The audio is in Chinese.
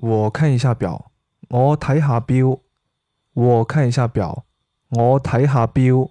我看一下表我睇下表。我看一下表我睇下表。